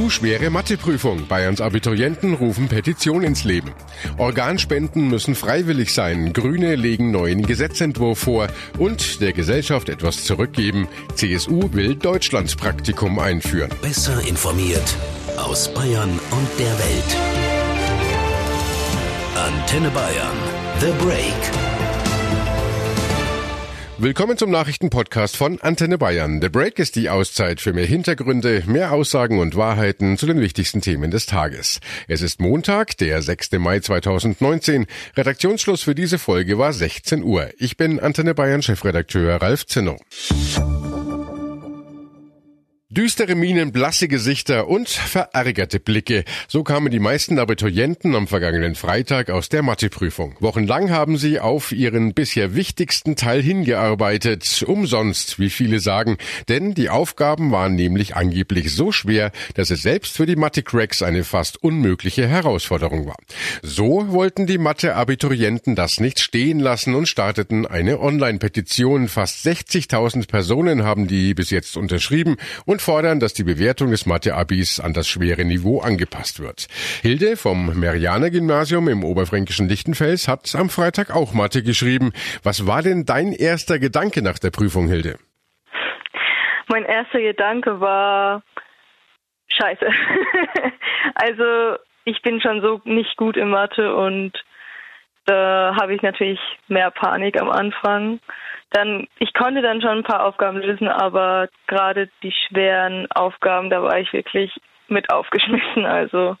Zu schwere Matheprüfung. Bayerns Abiturienten rufen Petition ins Leben. Organspenden müssen freiwillig sein. Grüne legen neuen Gesetzentwurf vor. Und der Gesellschaft etwas zurückgeben. CSU will Deutschlandspraktikum einführen. Besser informiert aus Bayern und der Welt. Antenne Bayern. The Break. Willkommen zum Nachrichtenpodcast von Antenne Bayern. The Break ist die Auszeit für mehr Hintergründe, mehr Aussagen und Wahrheiten zu den wichtigsten Themen des Tages. Es ist Montag, der 6. Mai 2019. Redaktionsschluss für diese Folge war 16 Uhr. Ich bin Antenne Bayern Chefredakteur Ralf Zinno. Düstere Minen, blasse Gesichter und verärgerte Blicke. So kamen die meisten Abiturienten am vergangenen Freitag aus der Matheprüfung. Wochenlang haben sie auf ihren bisher wichtigsten Teil hingearbeitet. Umsonst, wie viele sagen. Denn die Aufgaben waren nämlich angeblich so schwer, dass es selbst für die Mathe-Cracks eine fast unmögliche Herausforderung war. So wollten die Mathe-Abiturienten das nicht stehen lassen und starteten eine Online-Petition. Fast 60.000 Personen haben die bis jetzt unterschrieben und und fordern, dass die Bewertung des Mathe-Abis an das schwere Niveau angepasst wird. Hilde vom Merianer-Gymnasium im oberfränkischen Lichtenfels hat am Freitag auch Mathe geschrieben. Was war denn dein erster Gedanke nach der Prüfung, Hilde? Mein erster Gedanke war Scheiße. also ich bin schon so nicht gut in Mathe und da habe ich natürlich mehr Panik am Anfang dann, ich konnte dann schon ein paar Aufgaben lösen, aber gerade die schweren Aufgaben, da war ich wirklich mit aufgeschmissen. Also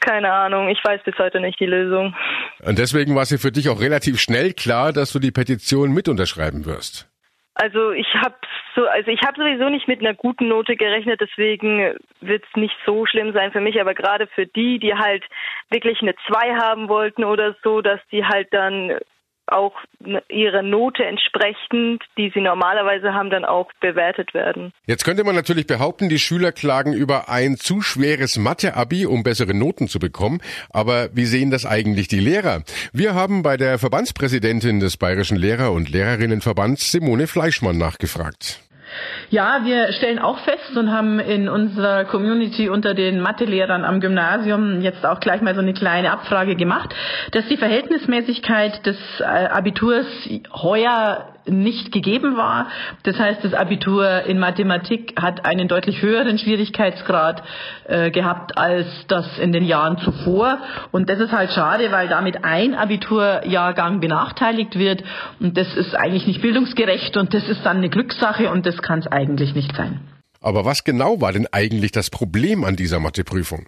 keine Ahnung, ich weiß bis heute nicht die Lösung. Und deswegen war es ja für dich auch relativ schnell klar, dass du die Petition mit unterschreiben wirst. Also ich habe so, also ich habe sowieso nicht mit einer guten Note gerechnet, deswegen wird es nicht so schlimm sein für mich, aber gerade für die, die halt wirklich eine 2 haben wollten oder so, dass die halt dann auch ihrer Note entsprechend, die sie normalerweise haben, dann auch bewertet werden. Jetzt könnte man natürlich behaupten, die Schüler klagen über ein zu schweres Mathe-Abi, um bessere Noten zu bekommen. Aber wie sehen das eigentlich die Lehrer? Wir haben bei der Verbandspräsidentin des Bayerischen Lehrer- und Lehrerinnenverbands Simone Fleischmann nachgefragt. Ja, wir stellen auch fest und haben in unserer Community unter den Mathelehrern am Gymnasium jetzt auch gleich mal so eine kleine Abfrage gemacht, dass die Verhältnismäßigkeit des äh, Abiturs heuer nicht gegeben war. Das heißt, das Abitur in Mathematik hat einen deutlich höheren Schwierigkeitsgrad äh, gehabt als das in den Jahren zuvor. Und das ist halt schade, weil damit ein Abiturjahrgang benachteiligt wird. Und das ist eigentlich nicht bildungsgerecht und das ist dann eine Glückssache und das kann es eigentlich nicht sein. Aber was genau war denn eigentlich das Problem an dieser Matheprüfung?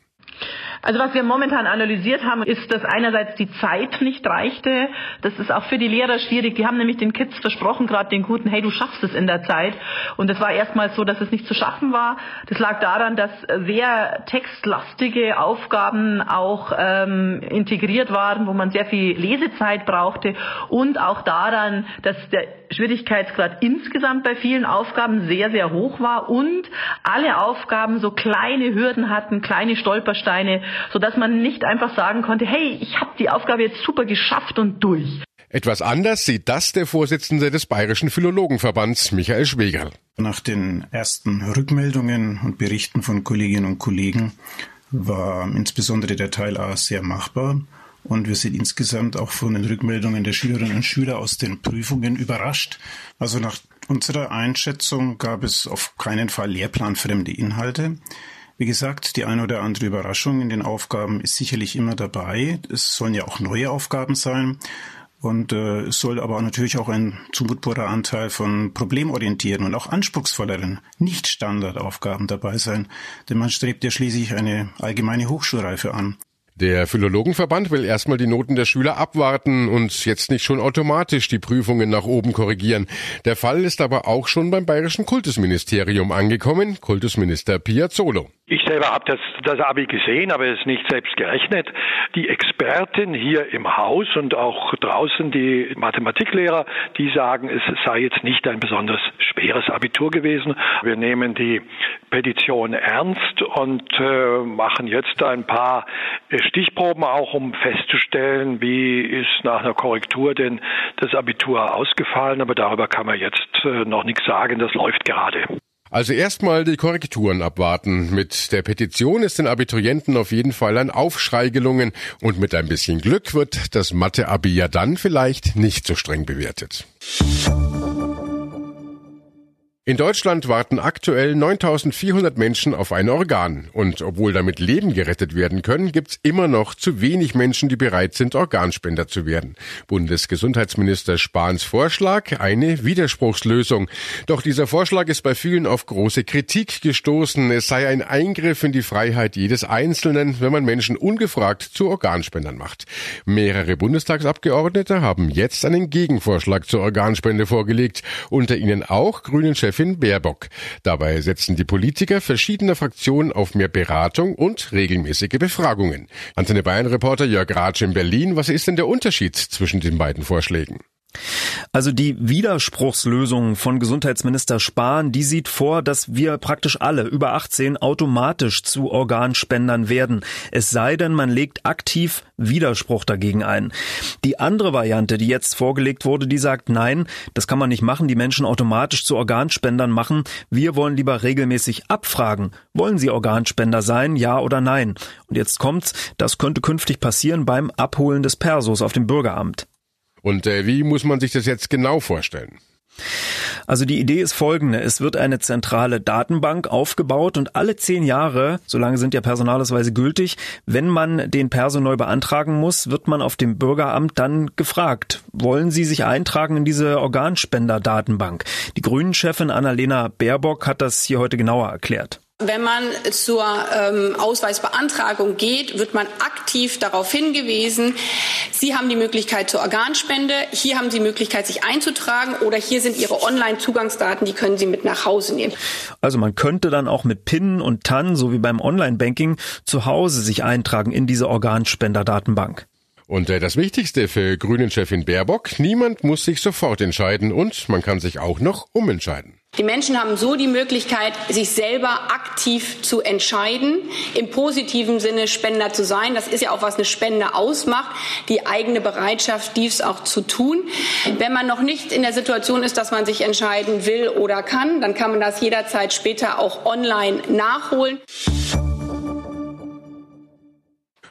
Also was wir momentan analysiert haben, ist, dass einerseits die Zeit nicht reichte. Das ist auch für die Lehrer schwierig. Die haben nämlich den Kids versprochen, gerade den Guten, hey, du schaffst es in der Zeit. Und es war erstmal so, dass es nicht zu schaffen war. Das lag daran, dass sehr textlastige Aufgaben auch ähm, integriert waren, wo man sehr viel Lesezeit brauchte. Und auch daran, dass der Schwierigkeitsgrad insgesamt bei vielen Aufgaben sehr, sehr hoch war und alle Aufgaben so kleine Hürden hatten, kleine Stolpersteine, sodass man nicht einfach sagen konnte, hey, ich habe die Aufgabe jetzt super geschafft und durch. Etwas anders sieht das der Vorsitzende des Bayerischen Philologenverbands, Michael Schwegerl. Nach den ersten Rückmeldungen und Berichten von Kolleginnen und Kollegen war insbesondere der Teil A sehr machbar. Und wir sind insgesamt auch von den Rückmeldungen der Schülerinnen und Schüler aus den Prüfungen überrascht. Also nach unserer Einschätzung gab es auf keinen Fall lehrplanfremde Inhalte. Wie gesagt, die eine oder andere Überraschung in den Aufgaben ist sicherlich immer dabei. Es sollen ja auch neue Aufgaben sein. Und äh, es soll aber natürlich auch ein zumutbarer Anteil von problemorientierten und auch anspruchsvolleren Nicht-Standardaufgaben dabei sein. Denn man strebt ja schließlich eine allgemeine Hochschulreife an. Der Philologenverband will erstmal die Noten der Schüler abwarten und jetzt nicht schon automatisch die Prüfungen nach oben korrigieren. Der Fall ist aber auch schon beim bayerischen Kultusministerium angekommen. Kultusminister Piazzolo. Ich selber habe das, das Abi gesehen, aber es nicht selbst gerechnet. Die Experten hier im Haus und auch draußen die Mathematiklehrer, die sagen, es sei jetzt nicht ein besonders schweres Abitur gewesen. Wir nehmen die Petition ernst und äh, machen jetzt ein paar Stichproben auch, um festzustellen, wie ist nach einer Korrektur denn das Abitur ausgefallen. Aber darüber kann man jetzt äh, noch nichts sagen. Das läuft gerade. Also erstmal die Korrekturen abwarten. Mit der Petition ist den Abiturienten auf jeden Fall ein Aufschrei gelungen und mit ein bisschen Glück wird das Mathe-Abi ja dann vielleicht nicht so streng bewertet. In Deutschland warten aktuell 9400 Menschen auf ein Organ. Und obwohl damit Leben gerettet werden können, gibt's immer noch zu wenig Menschen, die bereit sind, Organspender zu werden. Bundesgesundheitsminister Spahns Vorschlag, eine Widerspruchslösung. Doch dieser Vorschlag ist bei vielen auf große Kritik gestoßen. Es sei ein Eingriff in die Freiheit jedes Einzelnen, wenn man Menschen ungefragt zu Organspendern macht. Mehrere Bundestagsabgeordnete haben jetzt einen Gegenvorschlag zur Organspende vorgelegt. Unter ihnen auch Grünen-Chef Chefin Baerbock. Dabei setzen die Politiker verschiedener Fraktionen auf mehr Beratung und regelmäßige Befragungen. Antenne Bayern Reporter Jörg Ratsch in Berlin. Was ist denn der Unterschied zwischen den beiden Vorschlägen? Also die Widerspruchslösung von Gesundheitsminister Spahn, die sieht vor, dass wir praktisch alle über 18 automatisch zu Organspendern werden. Es sei denn, man legt aktiv Widerspruch dagegen ein. Die andere Variante, die jetzt vorgelegt wurde, die sagt, nein, das kann man nicht machen, die Menschen automatisch zu Organspendern machen. Wir wollen lieber regelmäßig abfragen. Wollen sie Organspender sein, ja oder nein? Und jetzt kommt's, das könnte künftig passieren beim Abholen des Persos auf dem Bürgeramt. Und äh, wie muss man sich das jetzt genau vorstellen? Also die Idee ist folgende. Es wird eine zentrale Datenbank aufgebaut und alle zehn Jahre, solange sind ja Personalausweise gültig, wenn man den Perso neu beantragen muss, wird man auf dem Bürgeramt dann gefragt, wollen Sie sich eintragen in diese Organspender-Datenbank? Die Grünen-Chefin Annalena Baerbock hat das hier heute genauer erklärt. Wenn man zur ähm, Ausweisbeantragung geht, wird man aktiv darauf hingewiesen, Sie haben die Möglichkeit zur Organspende, hier haben Sie die Möglichkeit, sich einzutragen oder hier sind Ihre Online-Zugangsdaten, die können Sie mit nach Hause nehmen. Also man könnte dann auch mit PIN und TAN, so wie beim Online-Banking, zu Hause sich eintragen in diese Organspender-Datenbank. Und äh, das Wichtigste für Grünen-Chefin Baerbock, niemand muss sich sofort entscheiden und man kann sich auch noch umentscheiden. Die Menschen haben so die Möglichkeit, sich selber aktiv zu entscheiden, im positiven Sinne Spender zu sein. Das ist ja auch, was eine Spende ausmacht, die eigene Bereitschaft, dies auch zu tun. Wenn man noch nicht in der Situation ist, dass man sich entscheiden will oder kann, dann kann man das jederzeit später auch online nachholen.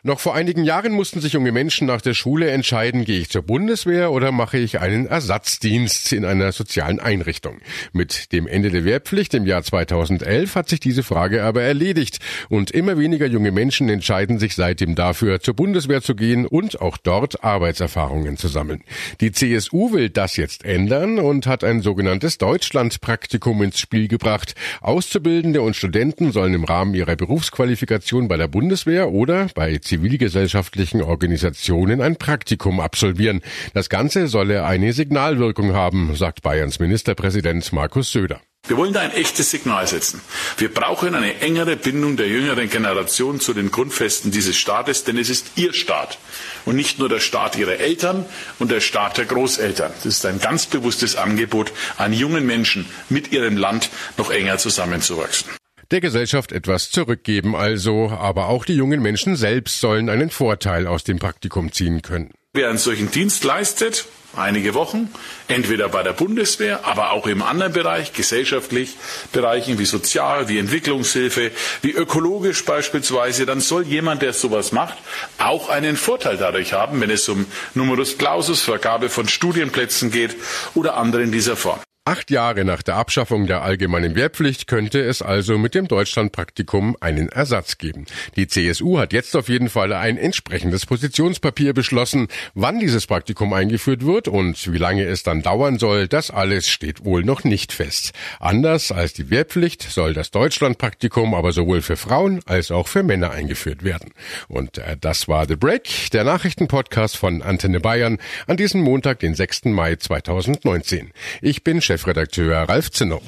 Noch vor einigen Jahren mussten sich junge Menschen nach der Schule entscheiden, gehe ich zur Bundeswehr oder mache ich einen Ersatzdienst in einer sozialen Einrichtung. Mit dem Ende der Wehrpflicht im Jahr 2011 hat sich diese Frage aber erledigt und immer weniger junge Menschen entscheiden sich seitdem dafür, zur Bundeswehr zu gehen und auch dort Arbeitserfahrungen zu sammeln. Die CSU will das jetzt ändern und hat ein sogenanntes Deutschlandpraktikum ins Spiel gebracht. Auszubildende und Studenten sollen im Rahmen ihrer Berufsqualifikation bei der Bundeswehr oder bei zivilgesellschaftlichen Organisationen ein Praktikum absolvieren. Das Ganze solle eine Signalwirkung haben, sagt Bayerns Ministerpräsident Markus Söder. Wir wollen da ein echtes Signal setzen. Wir brauchen eine engere Bindung der jüngeren Generation zu den Grundfesten dieses Staates, denn es ist ihr Staat und nicht nur der Staat ihrer Eltern und der Staat der Großeltern. Das ist ein ganz bewusstes Angebot an jungen Menschen, mit ihrem Land noch enger zusammenzuwachsen der Gesellschaft etwas zurückgeben also, aber auch die jungen Menschen selbst sollen einen Vorteil aus dem Praktikum ziehen können. Wer einen solchen Dienst leistet, einige Wochen, entweder bei der Bundeswehr, aber auch im anderen Bereich, gesellschaftlich, Bereichen wie Sozial, wie Entwicklungshilfe, wie ökologisch beispielsweise, dann soll jemand, der sowas macht, auch einen Vorteil dadurch haben, wenn es um Numerus Clausus, Vergabe von Studienplätzen geht oder andere in dieser Form. Acht Jahre nach der Abschaffung der allgemeinen Wehrpflicht könnte es also mit dem Deutschlandpraktikum einen Ersatz geben. Die CSU hat jetzt auf jeden Fall ein entsprechendes Positionspapier beschlossen. Wann dieses Praktikum eingeführt wird und wie lange es dann dauern soll, das alles steht wohl noch nicht fest. Anders als die Wehrpflicht soll das Deutschlandpraktikum aber sowohl für Frauen als auch für Männer eingeführt werden. Und äh, das war The Break, der Nachrichtenpodcast von Antenne Bayern an diesem Montag, den 6. Mai 2019. Ich bin Chef Chefredakteur Ralf Zinno.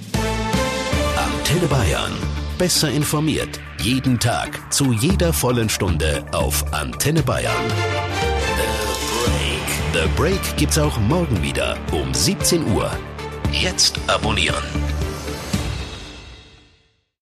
Antenne Bayern. Besser informiert. Jeden Tag. Zu jeder vollen Stunde auf Antenne Bayern. The Break. The Break gibt's auch morgen wieder um 17 Uhr. Jetzt abonnieren.